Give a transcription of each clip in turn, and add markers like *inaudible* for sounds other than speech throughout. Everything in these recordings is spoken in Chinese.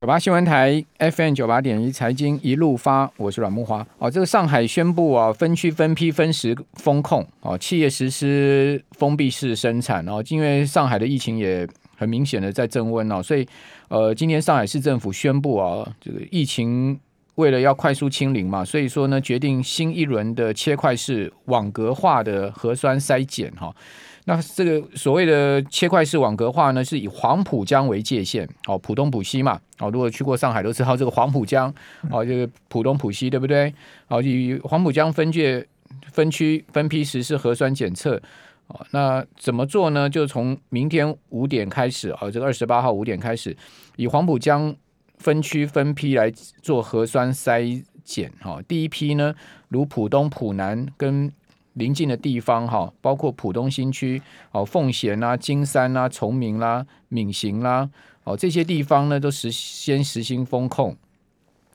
九八新闻台 FM 九八点一财经一路发，我是阮木花。哦，这个上海宣布啊，分区分批分时封控，哦，企业实施封闭式生产。哦，因为上海的疫情也很明显的在增温哦，所以呃，今天上海市政府宣布啊，这个疫情为了要快速清零嘛，所以说呢，决定新一轮的切块式网格化的核酸筛检哈。那这个所谓的切块式网格化呢，是以黄浦江为界限，哦，浦东浦西嘛，哦，如果去过上海都知道这个黄浦江，哦，这个浦东浦西对不对？哦，以黄浦江分界分区分批实施核酸检测，哦，那怎么做呢？就从明天五点开始，哦，这个二十八号五点开始，以黄浦江分区分批来做核酸筛检，哈，第一批呢，如浦东浦南跟临近的地方哈，包括浦东新区、哦奉贤啦、金山啦、崇明啦、闵行啦，哦这些地方呢都实先实行封控，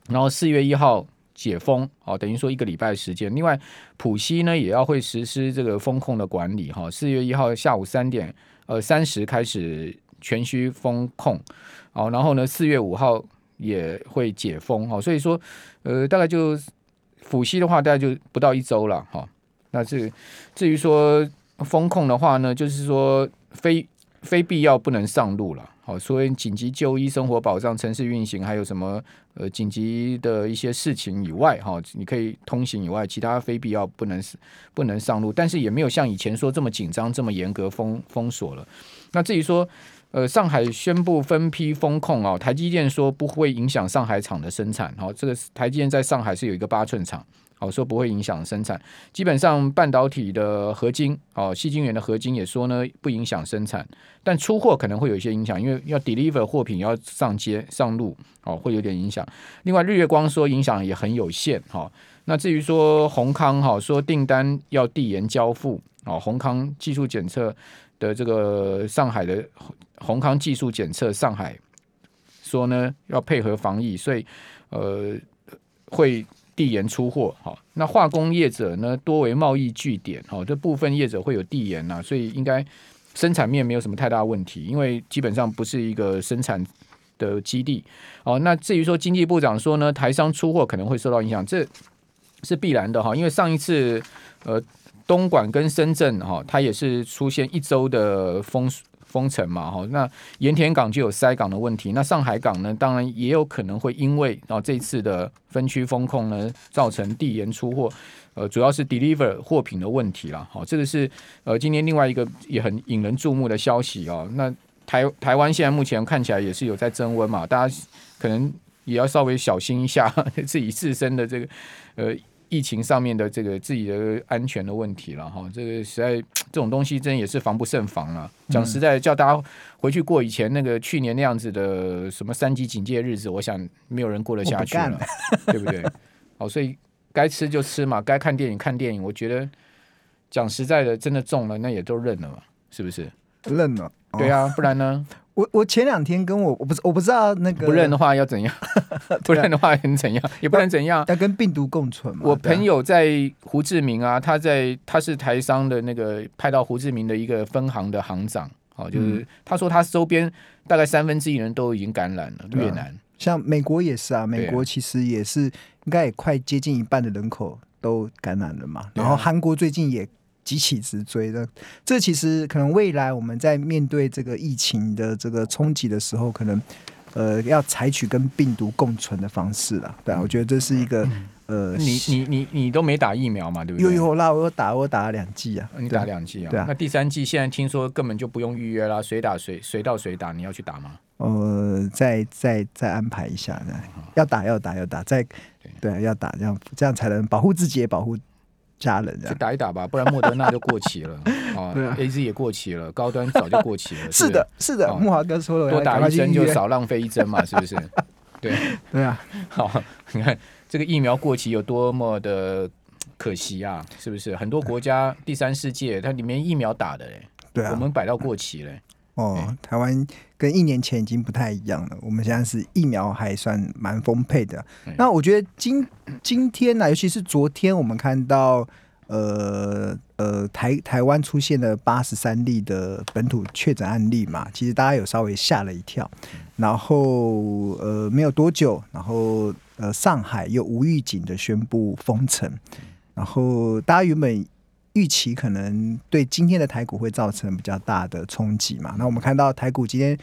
然后四月一号解封，哦等于说一个礼拜时间。另外浦西呢也要会实施这个封控的管理哈，四月一号下午三点呃三十开始全区封控，哦然后呢四月五号也会解封哈，所以说呃大概就浦西的话大概就不到一周了哈。那至至于说封控的话呢，就是说非非必要不能上路了。好，所以紧急就医、生活保障、城市运行，还有什么呃紧急的一些事情以外，哈，你可以通行以外，其他非必要不能不能上路。但是也没有像以前说这么紧张、这么严格封封锁了。那至于说呃上海宣布分批封控啊，台积电说不会影响上海厂的生产。好，这个台积电在上海是有一个八寸厂。哦，说不会影响生产，基本上半导体的合金，哦，矽晶圆的合金也说呢不影响生产，但出货可能会有一些影响，因为要 deliver 货品要上街上路，哦，会有点影响。另外，日月光说影响也很有限，哈。那至于说宏康，哈，说订单要递延交付，哦，宏康技术检测的这个上海的宏康技术检测上海说呢要配合防疫，所以呃会。递延出货，好，那化工业者呢多为贸易据点，好，这部分业者会有递延呐，所以应该生产面没有什么太大问题，因为基本上不是一个生产的基地，哦，那至于说经济部长说呢，台商出货可能会受到影响，这是必然的哈，因为上一次呃东莞跟深圳哈，它也是出现一周的封。封城嘛，哈，那盐田港就有塞港的问题。那上海港呢，当然也有可能会因为啊这次的分区封控呢，造成递延出货，呃，主要是 deliver 货品的问题了。好，这个是呃今天另外一个也很引人注目的消息哦。那台台湾现在目前看起来也是有在增温嘛，大家可能也要稍微小心一下 *laughs* 自己自身的这个呃。疫情上面的这个自己的安全的问题了哈，这个实在这种东西真也是防不胜防啊。讲实在，叫大家回去过以前那个去年那样子的什么三级警戒日子，我想没有人过得下去了，对不对？*laughs* 好，所以该吃就吃嘛，该看电影看电影。我觉得讲实在的，真的中了那也都认了嘛，是不是？认了，对啊，不然呢？我我前两天跟我我不我不知道那个不认的话要怎样？*laughs* 不认的话能怎样？也不能怎样？要跟病毒共存嘛。我朋友在胡志明啊，他在他是台商的那个派到胡志明的一个分行的行长，哦，就是他说他周边大概三分之一人都已经感染了。越南，像美国也是啊，美国其实也是应该也快接近一半的人口都感染了嘛。然后韩国最近也。急起直追的，这其实可能未来我们在面对这个疫情的这个冲击的时候，可能呃要采取跟病毒共存的方式了。对啊，我觉得这是一个呃，你你你你都没打疫苗嘛，对不对？有有啦，我打我打了两剂啊，你打两剂啊？对啊。那第三剂现在听说根本就不用预约啦，谁打谁谁到谁打，你要去打吗？呃，再再再安排一下，要打要打要打，再对要打，这样这样才能保护自己也保护。家人去打一打吧，不然莫德纳就过期了 *laughs* 啊，A Z 也过期了，高端早就过期了。*laughs* 是的，是的，木华哥说了，多打一针就少浪费一针嘛，*laughs* 是不是？对对啊，好，你看这个疫苗过期有多么的可惜啊，是不是？很多国家第三世界它里面疫苗打的嘞，对啊，我们摆到过期嘞。哦，台湾跟一年前已经不太一样了。我们现在是疫苗还算蛮丰沛的。那我觉得今今天呢，尤其是昨天，我们看到呃呃台台湾出现了八十三例的本土确诊案例嘛，其实大家有稍微吓了一跳。然后呃没有多久，然后呃上海又无预警的宣布封城，然后大家原本预期可能对今天的台股会造成比较大的冲击嘛，那我们看到台股今天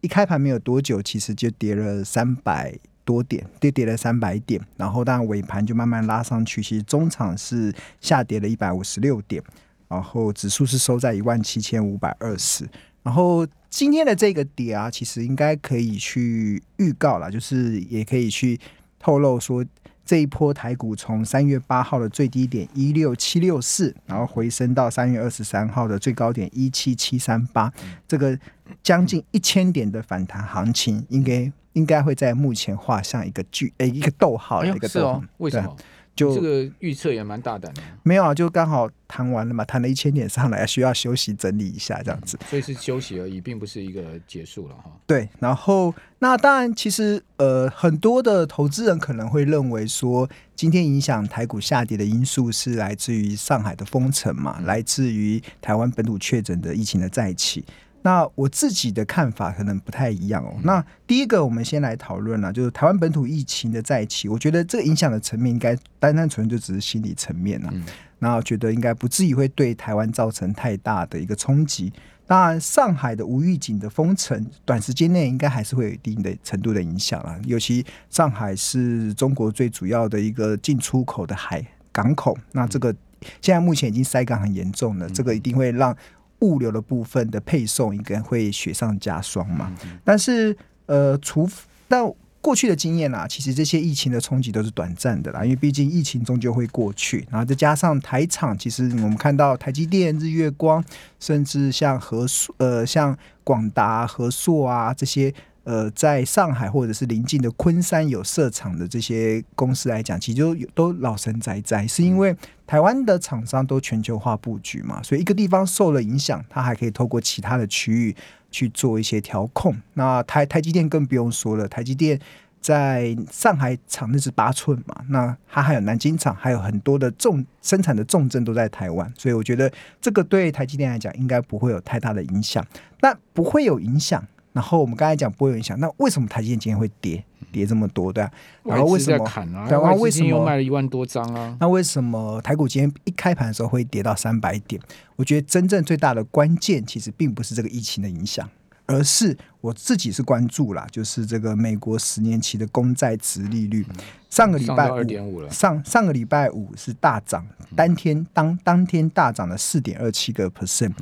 一开盘没有多久，其实就跌了三百多点，跌跌了三百点，然后当然尾盘就慢慢拉上去，其实中场是下跌了一百五十六点，然后指数是收在一万七千五百二十。然后今天的这个跌啊，其实应该可以去预告了，就是也可以去透露说，这一波台股从三月八号的最低点一六七六四，然后回升到三月二十三号的最高点一七七三八，这个将近一千点的反弹行情，应该应该会在目前画上一个句，诶，一个逗号一个逗号，为什么？就这个预测也蛮大胆的，没有啊，就刚好谈完了嘛，谈了一千点上来，需要休息整理一下这样子，嗯，所以是休息而已，并不是一个结束了哈。对，然后那当然，其实呃，很多的投资人可能会认为说，今天影响台股下跌的因素是来自于上海的封城嘛，来自于台湾本土确诊的疫情的再起。那我自己的看法可能不太一样哦。那第一个，我们先来讨论了，就是台湾本土疫情的再起，我觉得这个影响的层面应该单单纯就只是心理层面了。那我觉得应该不至于会对台湾造成太大的一个冲击。当然，上海的无预警的封城，短时间内应该还是会有一定的程度的影响啊。尤其上海是中国最主要的一个进出口的海港口，那这个现在目前已经塞港很严重了，这个一定会让。物流的部分的配送应该会雪上加霜嘛？但是呃，除但过去的经验啦，其实这些疫情的冲击都是短暂的啦，因为毕竟疫情终究会过去。然后再加上台厂，其实我们看到台积电、日月光，甚至像和硕呃，像广达、和硕啊这些。呃，在上海或者是临近的昆山有设厂的这些公司来讲，其实就都老神在在，是因为台湾的厂商都全球化布局嘛，所以一个地方受了影响，它还可以透过其他的区域去做一些调控。那台台积电更不用说了，台积电在上海厂那是八寸嘛，那它还有南京厂，还有很多的重生产的重镇都在台湾，所以我觉得这个对台积电来讲应该不会有太大的影响。那不会有影响。然后我们刚才讲不会有影响，那为什么台积电今天会跌跌这么多？对啊，然后为什么？啊、然后为什么又卖了一万多张啊？那为什么台股今天一开盘的时候会跌到三百点？我觉得真正最大的关键其实并不是这个疫情的影响。而是我自己是关注啦，就是这个美国十年期的公债殖利率，上个礼拜五上上个礼拜五是大涨，当天当当天大涨了四点二七个 percent，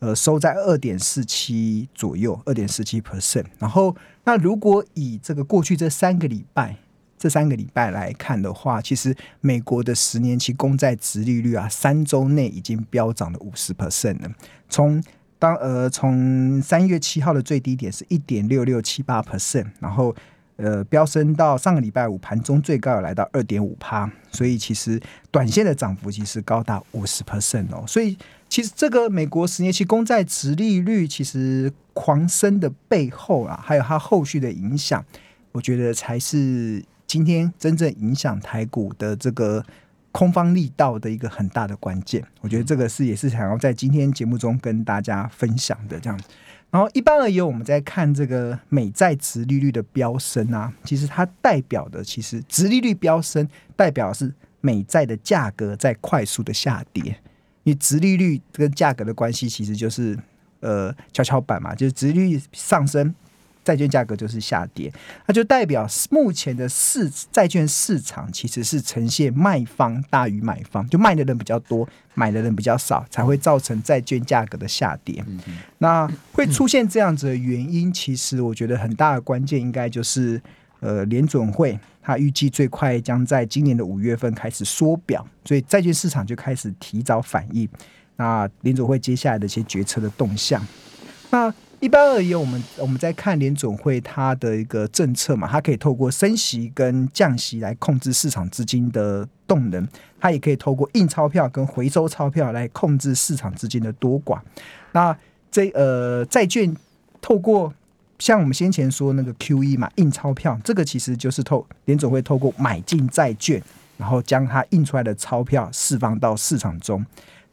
呃，收在二点四七左右，二点四七 percent。然后，那如果以这个过去这三个礼拜，这三个礼拜来看的话，其实美国的十年期公债殖利率啊，三周内已经飙涨了五十 percent 了，从当呃，从三月七号的最低点是一点六六七八 percent，然后呃飙升到上个礼拜五盘中最高有来到二点五趴，所以其实短线的涨幅其实高达五十 percent 哦。所以其实这个美国十年期公债殖利率其实狂升的背后啊，还有它后续的影响，我觉得才是今天真正影响台股的这个。空方力道的一个很大的关键，我觉得这个是也是想要在今天节目中跟大家分享的这样子。然后一般而言，我们在看这个美债值利率的飙升啊，其实它代表的其实值利率飙升代表是美债的价格在快速的下跌，因为殖利率跟价格的关系其实就是呃跷跷板嘛，就是值利率上升。债券价格就是下跌，那就代表目前的市债券市场其实是呈现卖方大于买方，就卖的人比较多，买的人比较少，才会造成债券价格的下跌。那会出现这样子的原因，其实我觉得很大的关键应该就是，呃，联准会它预计最快将在今年的五月份开始缩表，所以债券市场就开始提早反应。那联准会接下来的一些决策的动向，那。一般而言，我们我们在看联总会它的一个政策嘛，它可以透过升息跟降息来控制市场资金的动能，它也可以透过印钞票跟回收钞票来控制市场资金的多寡。那这呃债券透过像我们先前说那个 QE 嘛，印钞票，这个其实就是透联总会透过买进债券，然后将它印出来的钞票释放到市场中。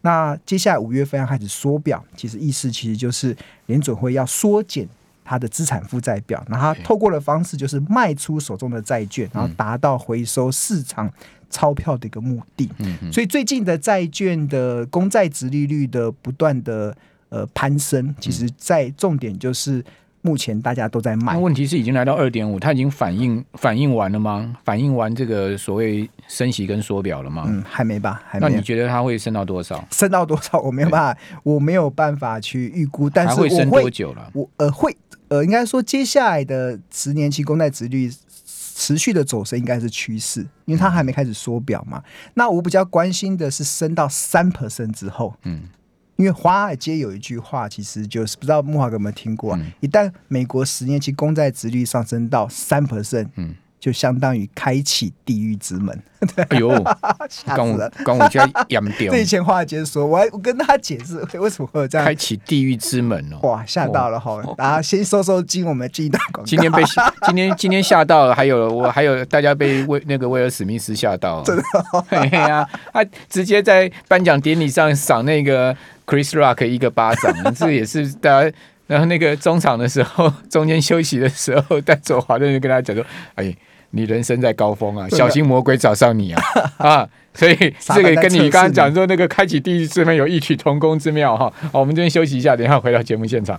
那接下来五月份要开始缩表，其实意思其实就是联准会要缩减它的资产负债表，然后他透过的方式就是卖出手中的债券，然后达到回收市场钞票的一个目的。嗯，所以最近的债券的公债值利率的不断的呃攀升，其实在重点就是。目前大家都在卖，那问题是已经来到二点五，它已经反应反应完了吗？反应完这个所谓升息跟缩表了吗？嗯，还没吧？还没。那你觉得它会升到多少？升到多少？我没有办法，我没有办法去预估。但是我会，会升多久了？我呃会呃，应该说接下来的十年期公债殖率持续的走升应该是趋势，因为它还没开始缩表嘛。那我比较关心的是升到三 percent 之后，嗯。因为华尔街有一句话，其实就是不知道木华哥有没有听过啊？嗯、一旦美国十年期公债殖率上升到三 percent，嗯。就相当于开启地狱之门。哎呦，*laughs* 刚我刚我家养掉。*laughs* 这以前华尔街说，我还我跟他解释为什么会有这样开启地狱之门哦。哇，吓到了哈！大家先收收惊，我们进一段广告。今天被 *laughs* 今天今天吓到了，还有我还有大家被威那个威尔史密斯吓到了。真的、哦？对呀、啊，他直接在颁奖典礼上赏那个 Chris Rock 一个巴掌，*laughs* 这也是大家。然后那个中场的时候，中间休息的时候，戴左华就跟他讲说：“哎。”你人生在高峰啊，小心魔鬼找上你啊！*laughs* 啊，所以这个跟你刚刚讲说那个开启地狱之门有异曲同工之妙哈。好，我们这边休息一下，等一下回到节目现场。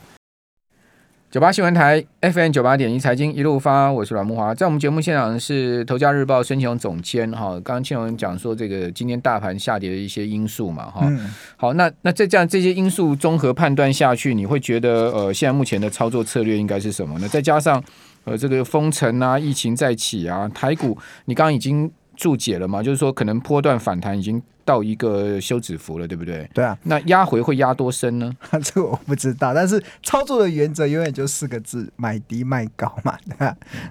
九八新闻台 FM 九八点一财经一路发，我是阮木华，在我们节目现场是头家日报孙庆荣总监哈。刚刚庆荣讲说这个今天大盘下跌的一些因素嘛哈。好，那那在这样这些因素综合判断下去，你会觉得呃，现在目前的操作策略应该是什么呢？再加上。呃，这个封城啊，疫情再起啊，台股你刚刚已经注解了嘛？就是说，可能波段反弹已经到一个休止符了，对不对？对啊。那压回会压多深呢？*laughs* 这个我不知道，但是操作的原则永远就四个字：买低卖高嘛。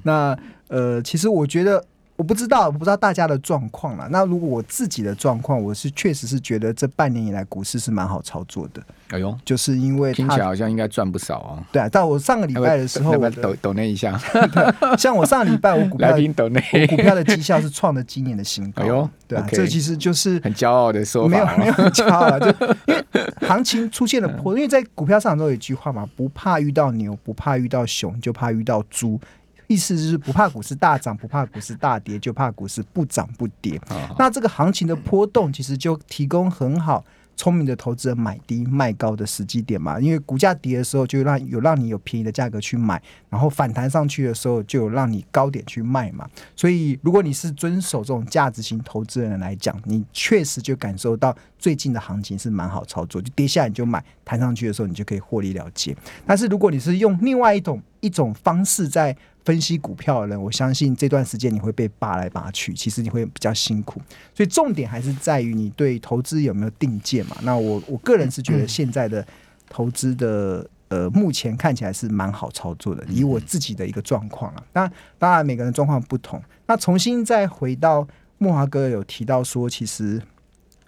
那呃，其实我觉得。我不知道，我不知道大家的状况了。那如果我自己的状况，我是确实是觉得这半年以来股市是蛮好操作的。哎呦，就是因为听起来好像应该赚不少啊。对啊，但我上个礼拜的时候，抖抖那一下，*laughs* 像我上个礼拜我股票我股票的绩效是创了今年的新高。哎呦，对啊，这其实就是很骄傲的说法。没有 *laughs* 没有很骄傲了，就因为行情出现了波，因为在股票市场中有一句话嘛，不怕遇到牛，不怕遇到熊，就怕遇到猪。意思就是不怕股市大涨，不怕股市大跌，就怕股市不涨不跌。那这个行情的波动，其实就提供很好。聪明的投资人买低卖高的时机点嘛，因为股价跌的时候就让有让你有便宜的价格去买，然后反弹上去的时候就有让你高点去卖嘛。所以如果你是遵守这种价值型投资人来讲，你确实就感受到最近的行情是蛮好操作，就跌下来你就买，弹上去的时候你就可以获利了结。但是如果你是用另外一种一种方式在分析股票的人，我相信这段时间你会被扒来扒去，其实你会比较辛苦。所以重点还是在于你对投资有没有定见嘛？那我我个人是觉得现在的投资的呃，目前看起来是蛮好操作的，以我自己的一个状况啊。当然，当然每个人状况不同。那重新再回到莫华哥有提到说，其实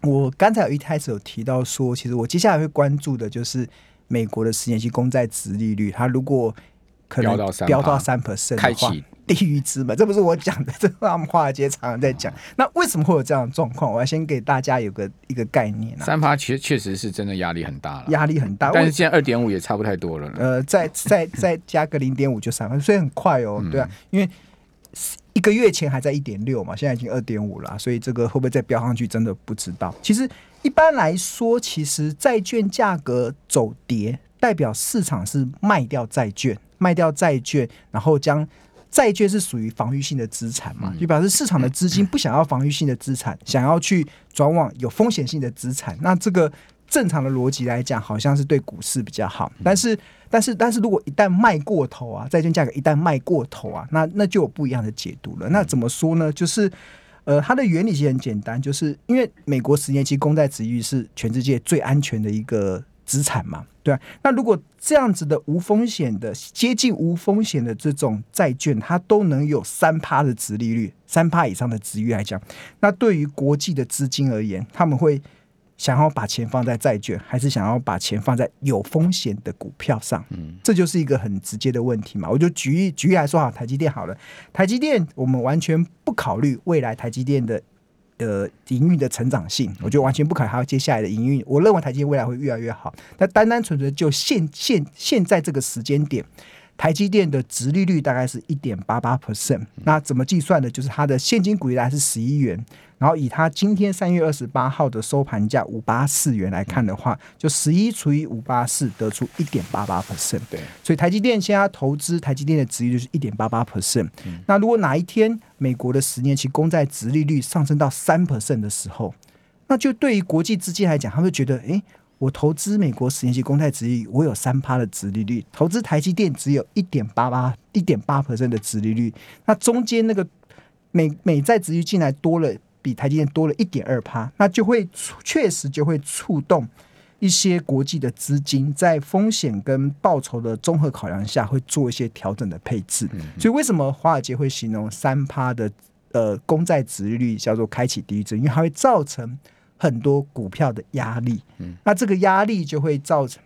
我刚才有一开始有提到说，其实我接下来会关注的就是美国的十年期公债值利率，它如果可能飙到三 percent 开启地狱之门，这不是我讲的，*laughs* 这我们华尔街常常在讲。那为什么会有这样的状况？我要先给大家有个一个概念啊。三趴其实确实是真的压力很大了，压力很大。但是现在二点五也差不太多了。呃，再再 *laughs* 再加个零点五就三趴，所以很快哦。对啊，因为一个月前还在一点六嘛，现在已经二点五了，所以这个会不会再飙上去，真的不知道。其实一般来说，其实债券价格走跌，代表市场是卖掉债券。卖掉债券，然后将债券是属于防御性的资产嘛，就表示市场的资金不想要防御性的资产，想要去转往有风险性的资产。那这个正常的逻辑来讲，好像是对股市比较好。但是，但是，但是如果一旦卖过头啊，债券价格一旦卖过头啊，那那就有不一样的解读了。那怎么说呢？就是呃，它的原理其实很简单，就是因为美国十年期公债殖利率是全世界最安全的一个资产嘛。对啊，那如果这样子的无风险的接近无风险的这种债券，它都能有三趴的值利率，三趴以上的殖利率来讲，那对于国际的资金而言，他们会想要把钱放在债券，还是想要把钱放在有风险的股票上？嗯，这就是一个很直接的问题嘛。我就举例举例来说哈，台积电好了，台积电我们完全不考虑未来台积电的。的营运的成长性，我觉得完全不可能。还有接下来的营运，我认为台积电未来会越来越好。那单单纯纯就现现现在这个时间点，台积电的殖利率大概是一点八八 percent。那怎么计算的？就是它的现金股利大概是十一元，然后以它今天三月二十八号的收盘价五八四元来看的话，就十一除以五八四，得出一点八八 percent。对，所以台积电现在投资台积电的值利率是一点八八 percent。那如果哪一天美国的十年期公债殖利率上升到三 percent 的时候，那就对于国际资金来讲，他们会觉得，哎，我投资美国十年期公债殖利率，我有三趴的值利率，投资台积电只有一点八八、一点八 percent 的值利率，那中间那个美美债殖利率进来多了，比台积电多了一点二趴，那就会确实就会触动一些国际的资金在风险跟报酬的综合考量下，会做一些调整的配置。所以为什么华尔街会形容三趴的呃公债值利率叫做开启第一针？因为它会造成。很多股票的压力，嗯那这个压力就会造成，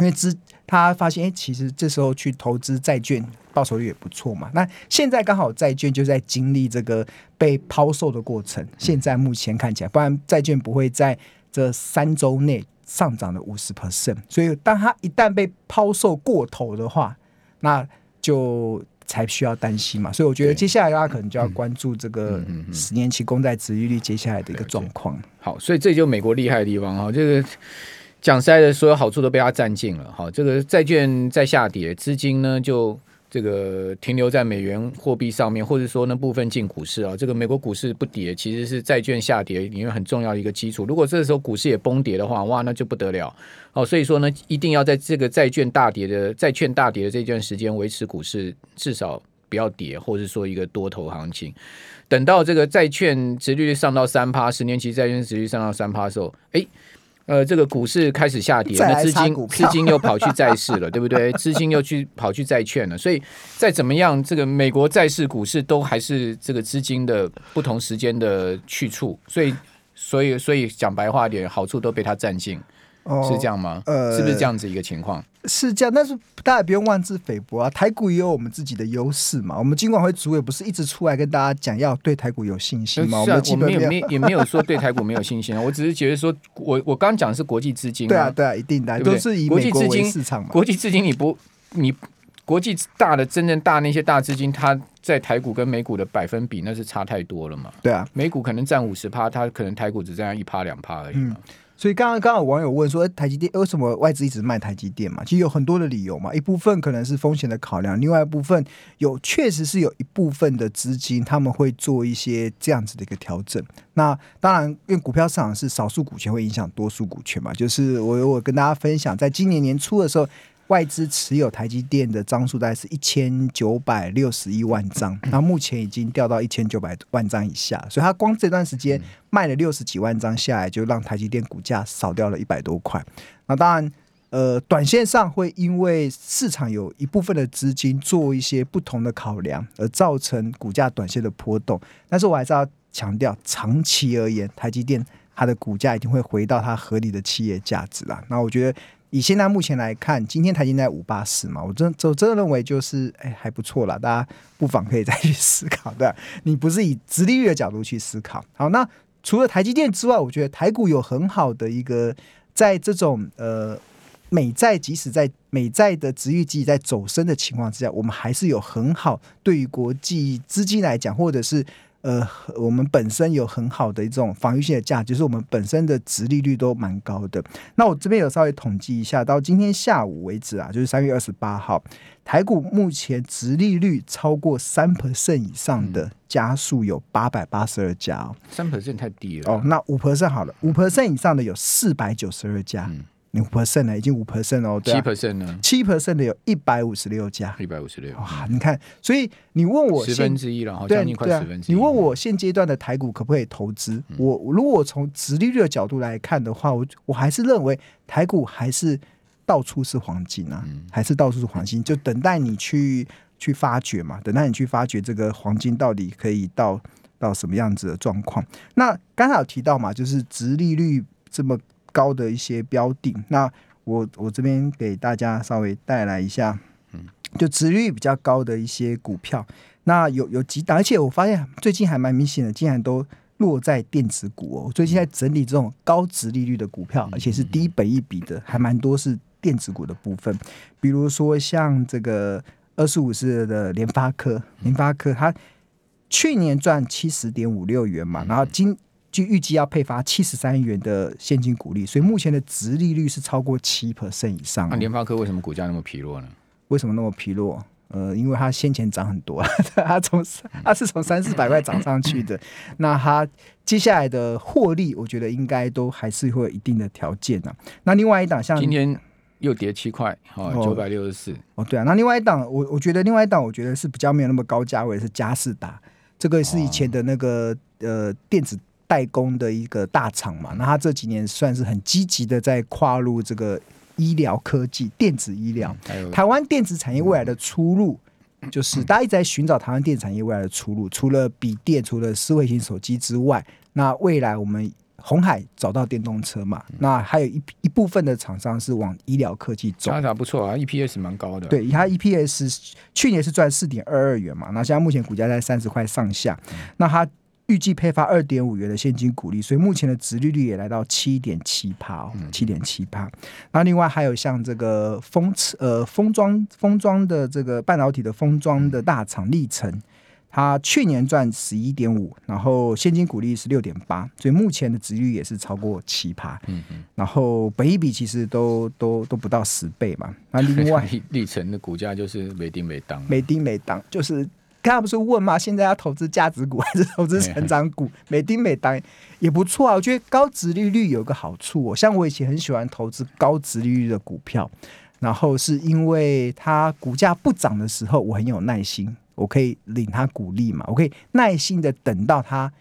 因为资他发现，哎，其实这时候去投资债券，报酬率也不错嘛。那现在刚好债券就在经历这个被抛售的过程，现在目前看起来，不然债券不会在这三周内上涨了五十 percent。所以，当它一旦被抛售过头的话，那就。才需要担心嘛，所以我觉得接下来大家可能就要关注这个十年期公债殖利率接下来的一个状况。所以这就美国厉害的地方哈，这个讲实在的，所有好处都被他占尽了哈。这个债券在下跌，资金呢就。这个停留在美元货币上面，或者说呢部分进股市啊，这个美国股市不跌，其实是债券下跌里面很重要的一个基础。如果这时候股市也崩跌的话，哇，那就不得了哦。所以说呢，一定要在这个债券大跌的债券大跌的这段时间维持股市至少不要跌，或者说一个多头行情。等到这个债券殖利率上到三趴，十年期债券殖利率上到三趴的时候，哎。呃，这个股市开始下跌，那资金资金又跑去债市了，对不对？资金又去跑去债券了，所以再怎么样，这个美国债市股市都还是这个资金的不同时间的去处，所以所以所以讲白话点，好处都被他占尽。哦、是这样吗？呃，是不是这样子一个情况？是这样，但是大家不用妄自菲薄啊。台股也有我们自己的优势嘛。我们金管会主委不是一直出来跟大家讲要对台股有信心吗？是啊，我们也没也没有说对台股没有信心啊。*laughs* 我只是觉得说，我我刚讲的是国际资金、啊，对啊对啊，一定的，都是以美国为市场嘛。国际资金你不你国际大的真正大那些大资金，它在台股跟美股的百分比那是差太多了嘛。对啊，美股可能占五十趴，它可能台股只占一趴两趴而已嘛。嗯所以刚刚刚有网友问说，台积电为什么外资一直卖台积电嘛？其实有很多的理由嘛。一部分可能是风险的考量，另外一部分有确实是有一部分的资金他们会做一些这样子的一个调整。那当然，因为股票市场是少数股权会影响多数股权嘛。就是我我跟大家分享，在今年年初的时候。外资持有台积电的张数大概是一千九百六十一万张，那目前已经掉到一千九百万张以下，所以它光这段时间卖了六十几万张下来，就让台积电股价少掉了一百多块。那当然，呃，短线上会因为市场有一部分的资金做一些不同的考量，而造成股价短线的波动。但是我还是要强调，长期而言，台积电它的股价一定会回到它合理的企业价值啦。那我觉得。以现在目前来看，今天台积电在五八四嘛，我真我真的认为就是哎还不错啦，大家不妨可以再去思考，对？你不是以殖利率的角度去思考。好，那除了台积电之外，我觉得台股有很好的一个，在这种呃美债即使在美债的殖利率在走升的情况之下，我们还是有很好对于国际资金来讲，或者是。呃，我们本身有很好的一种防御性的价值，就是我们本身的值利率都蛮高的。那我这边有稍微统计一下，到今天下午为止啊，就是三月二十八号，台股目前值利率超过三 percent 以上的家数有八百八十二家哦，三 percent 太低了哦。那五 percent 好了，五 percent 以上的有四百九十二家。嗯五 percent 呢，已经五 percent 哦，七 percent 呢？七 percent 的有一百五十六家，一百五十六哇！你看，所以你问我十分之一了，对对啊，你问我现阶段的台股可不可以投资？嗯、我如果从直利率的角度来看的话，我我还是认为台股还是到处是黄金啊，嗯、还是到处是黄金，就等待你去去发掘嘛，等待你去发掘这个黄金到底可以到到什么样子的状况。那刚才有提到嘛，就是直利率这么。高的一些标的，那我我这边给大家稍微带来一下，嗯，就值率比较高的一些股票，那有有几档，而且我发现最近还蛮明显的，竟然都落在电子股哦。我最近在整理这种高值利率的股票，而且是低本益比的，还蛮多是电子股的部分，比如说像这个二十五是的联发科，联发科它去年赚七十点五六元嘛，然后今就预计要配发七十三元的现金股利，所以目前的值利率是超过七 percent 以上。那联发科为什么股价那么疲弱呢？为什么那么疲弱？呃，因为它先前涨很多，*laughs* 它从它是从三四百块涨上去的，那它接下来的获利，我觉得应该都还是会有一定的条件的。那另外一档像今天又跌七块，哦，九百六十四。哦，对啊，那另外一档，我我觉得另外一档，我觉得是比较没有那么高价位，是佳士达，这个是以前的那个、哦、呃电子代工的一个大厂嘛，那他这几年算是很积极的在跨入这个。医疗科技、电子医疗，台湾电子产业未来的出路，就是大家一直在寻找台湾电子产业未来的出路。除了笔电、除了智慧型手机之外，那未来我们红海找到电动车嘛？那还有一一部分的厂商是往医疗科技走。那不错啊，EPS 蛮高的。对，它 EPS 去年是赚四点二二元嘛？那现在目前股价在三十块上下。那它。预计配发二点五元的现金股利，所以目前的值利率也来到七点七趴哦，七点七趴。那另外还有像这个封呃封装封装的这个半导体的封装的大厂力成，它去年赚十一点五，然后现金股利是六点八，所以目前的值率也是超过七趴。嗯嗯。然后本一比其实都都都不到十倍嘛。那另外 *laughs* 力成的股价就是没丁没当，没丁没当就是。刚才不是问吗？现在要投资价值股还是投资成长股？美丁美当也不错啊。我觉得高值利率有个好处哦，像我以前很喜欢投资高值利率的股票，然后是因为它股价不涨的时候，我很有耐心，我可以领它股利嘛，我可以耐心的等到它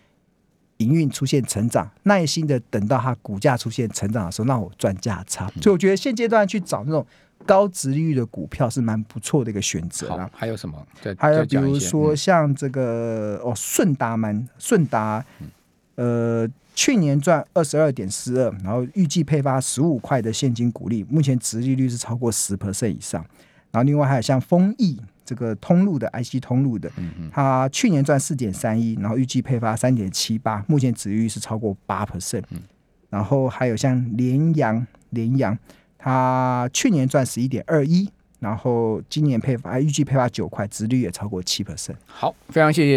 营运出现成长，耐心的等到它股价出现成长的时候，那我赚价差。所以我觉得现阶段去找那种。高值利率的股票是蛮不错的一个选择啊。还有什么？还有比如说像这个、嗯、哦，顺达蛮顺达，呃，去年赚二十二点四二，然后预计配发十五块的现金股利，目前值利率是超过十 percent 以上。然后另外还有像丰益这个通路的 IC 通路的，它去年赚四点三一，然后预计配发三点七八，目前殖利率是超过八 percent。然后还有像联阳联阳。啊去年赚十一点二一，然后今年配发预计配发九块，殖率也超过七 percent。好，非常谢谢。